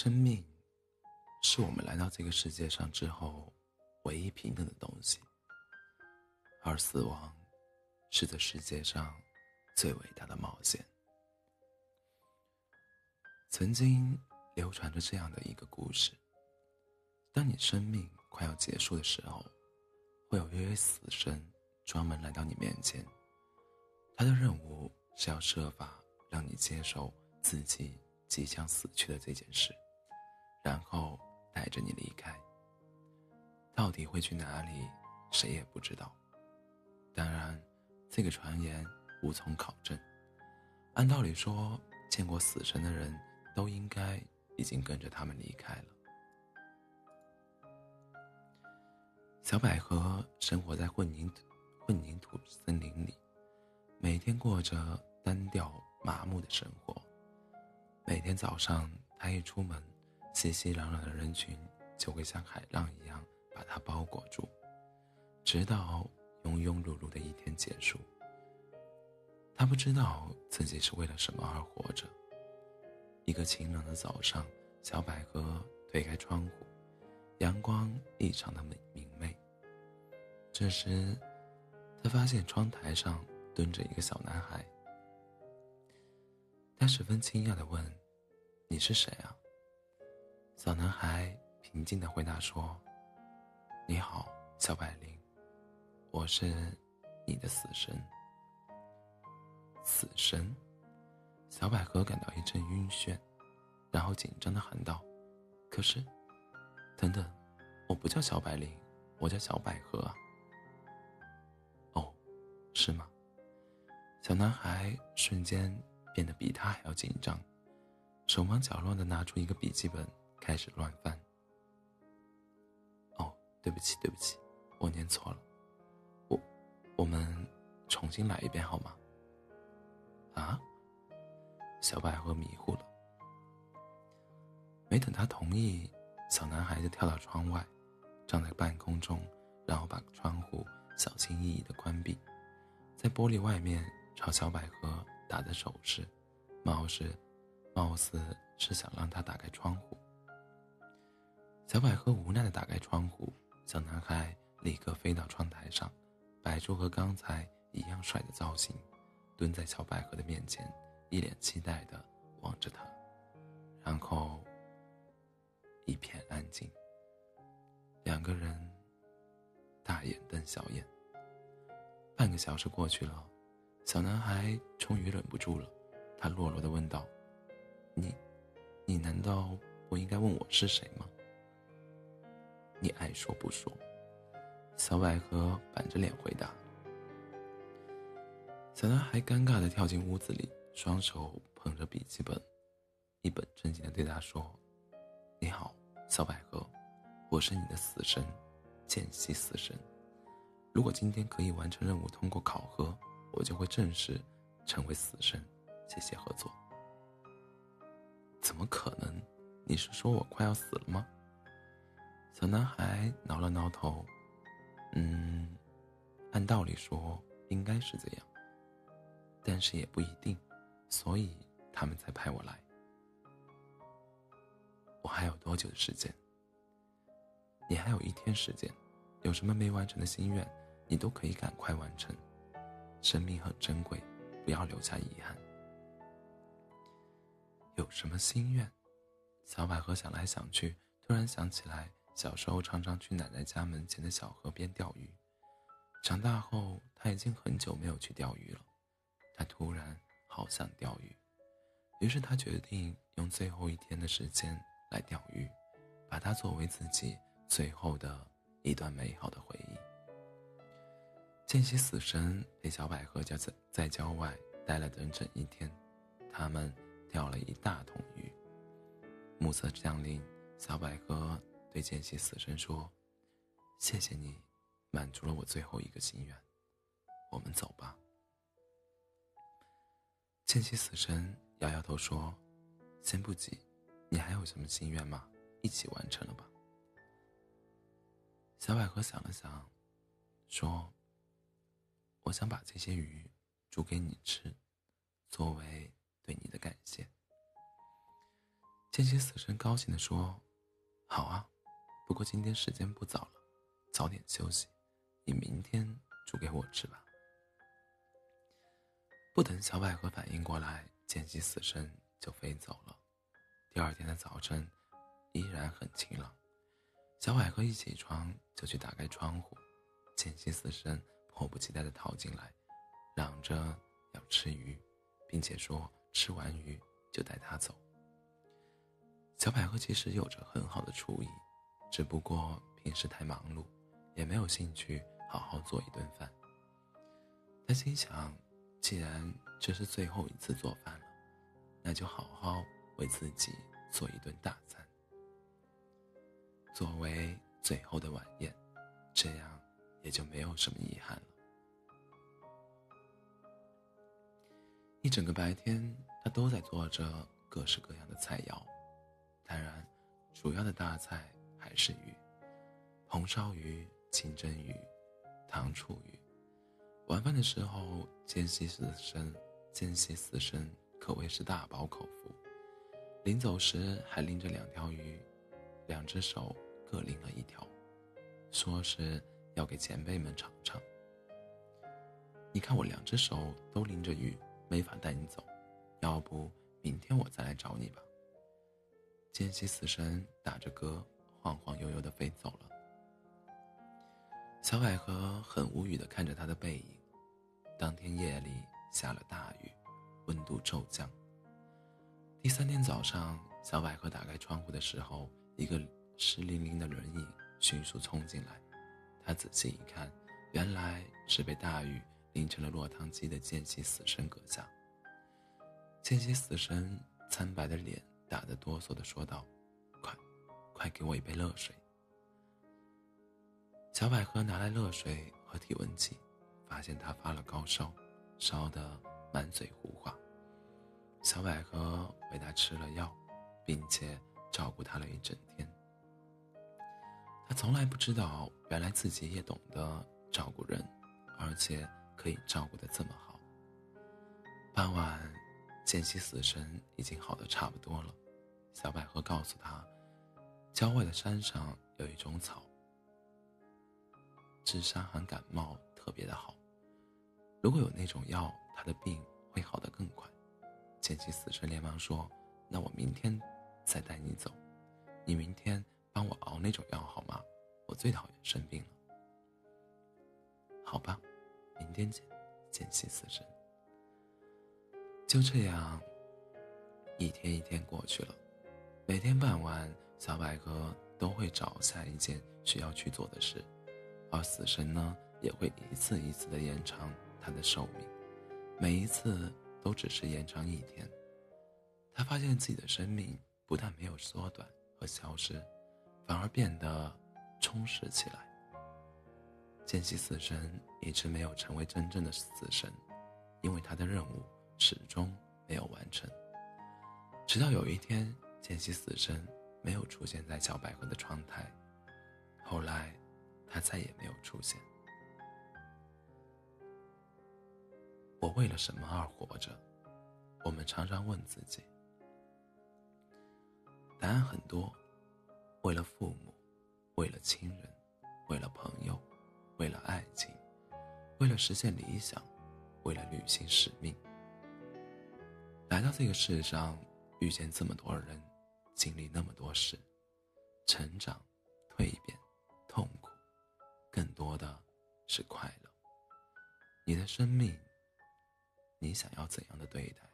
生命是我们来到这个世界上之后唯一平等的东西，而死亡是这世界上最伟大的冒险。曾经流传着这样的一个故事：当你生命快要结束的时候，会有一位死神专门来到你面前，他的任务是要设法让你接受自己。即将死去的这件事，然后带着你离开。到底会去哪里，谁也不知道。当然，这个传言无从考证。按道理说，见过死神的人都应该已经跟着他们离开了。小百合生活在混凝土混凝土森林里，每天过着单调麻木的生活。每天早上，他一出门，熙熙攘攘的人群就会像海浪一样把它包裹住，直到庸庸碌碌的一天结束。他不知道自己是为了什么而活着。一个晴朗的早上，小百合推开窗户，阳光异常的明明媚。这时，他发现窗台上蹲着一个小男孩。他十分惊讶的问：“你是谁啊？”小男孩平静的回答说：“你好，小百灵，我是你的死神。”死神，小百合感到一阵晕眩，然后紧张的喊道：“可是，等等，我不叫小百灵，我叫小百合。”哦，是吗？小男孩瞬间。变得比他还要紧张，手忙脚乱的拿出一个笔记本，开始乱翻。哦，对不起，对不起，我念错了，我，我们重新来一遍好吗？啊？小百合迷糊了。没等他同意，小男孩就跳到窗外，站在半空中，然后把窗户小心翼翼的关闭，在玻璃外面朝小百合。打的手势，貌似，貌似是想让他打开窗户。小百合无奈的打开窗户，小男孩立刻飞到窗台上，摆出和刚才一样帅的造型，蹲在小百合的面前，一脸期待的望着她，然后一片安静。两个人大眼瞪小眼。半个小时过去了。小男孩终于忍不住了，他弱弱的问道：“你，你难道不应该问我是谁吗？”你爱说不说。小百合板着脸回答。小男孩尴尬的跳进屋子里，双手捧着笔记本，一本正经的对他说：“你好，小百合，我是你的死神，见习死神。如果今天可以完成任务，通过考核。”我就会正式成为死神，谢谢合作。怎么可能？你是说我快要死了吗？小男孩挠了挠头，嗯，按道理说应该是这样，但是也不一定，所以他们才派我来。我还有多久的时间？你还有一天时间，有什么没完成的心愿，你都可以赶快完成。生命很珍贵，不要留下遗憾。有什么心愿？小百合想来想去，突然想起来小时候常常去奶奶家门前的小河边钓鱼。长大后，他已经很久没有去钓鱼了。他突然好想钓鱼，于是他决定用最后一天的时间来钓鱼，把它作为自己最后的一段美好的回忆。见习死神陪小百合在在郊外待了整整一天，他们钓了一大桶鱼。暮色降临，小百合对见习死神说：“谢谢你，满足了我最后一个心愿。我们走吧。”见习死神摇摇头说：“先不急，你还有什么心愿吗？一起完成了吧。”小百合想了想，说。我想把这些鱼煮给你吃，作为对你的感谢。见习死神高兴地说：“好啊，不过今天时间不早了，早点休息。你明天煮给我吃吧。”不等小百合反应过来，见习死神就飞走了。第二天的早晨，依然很晴朗。小百合一起床就去打开窗户，见习死神迫不及待地逃进来，嚷着要吃鱼，并且说吃完鱼就带他走。小百合其实有着很好的厨艺，只不过平时太忙碌，也没有兴趣好好做一顿饭。他心想。既然这是最后一次做饭了，那就好好为自己做一顿大餐，作为最后的晚宴，这样也就没有什么遗憾了。一整个白天，他都在做着各式各样的菜肴，当然，主要的大菜还是鱼：红烧鱼、清蒸鱼、糖醋鱼。晚饭的时候，见习死神，见习死生可谓是大饱口福。临走时还拎着两条鱼，两只手各拎了一条，说是要给前辈们尝尝。你看我两只手都拎着鱼，没法带你走，要不明天我再来找你吧。见习死神打着嗝，晃晃悠悠的飞走了。小百合很无语的看着他的背影。当天夜里下了大雨，温度骤降。第三天早上，小百合打开窗户的时候，一个湿淋淋的人影迅速冲进来。她仔细一看，原来是被大雨淋成了落汤鸡的见习死神阁下。见习死神苍白的脸打得哆嗦的说道：“，给我一杯热水。”小百合拿来热水和体温计。发现他发了高烧，烧得满嘴胡话。小百合为他吃了药，并且照顾他了一整天。他从来不知道，原来自己也懂得照顾人，而且可以照顾得这么好。傍晚，见习死神已经好的差不多了。小百合告诉他，郊外的山上有一种草，治伤寒感冒特别的好。如果有那种药，他的病会好得更快。见习死神连忙说：“那我明天再带你走，你明天帮我熬那种药好吗？我最讨厌生病了。”好吧，明天见。见习死神。就这样，一天一天过去了。每天傍晚，小百合都会找下一件需要去做的事，而死神呢，也会一次一次的延长。他的寿命，每一次都只是延长一天。他发现自己的生命不但没有缩短和消失，反而变得充实起来。见习死神一直没有成为真正的死神，因为他的任务始终没有完成。直到有一天，见习死神没有出现在小百合的窗台，后来，他再也没有出现。我为了什么而活着？我们常常问自己。答案很多：为了父母，为了亲人，为了朋友，为了爱情，为了实现理想，为了履行使命。来到这个世上，遇见这么多人，经历那么多事，成长、蜕变、痛苦，更多的是快乐。你的生命。你想要怎样的对待？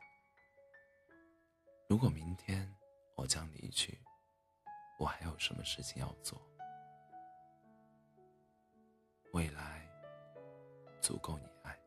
如果明天我将离去，我还有什么事情要做？未来足够你爱。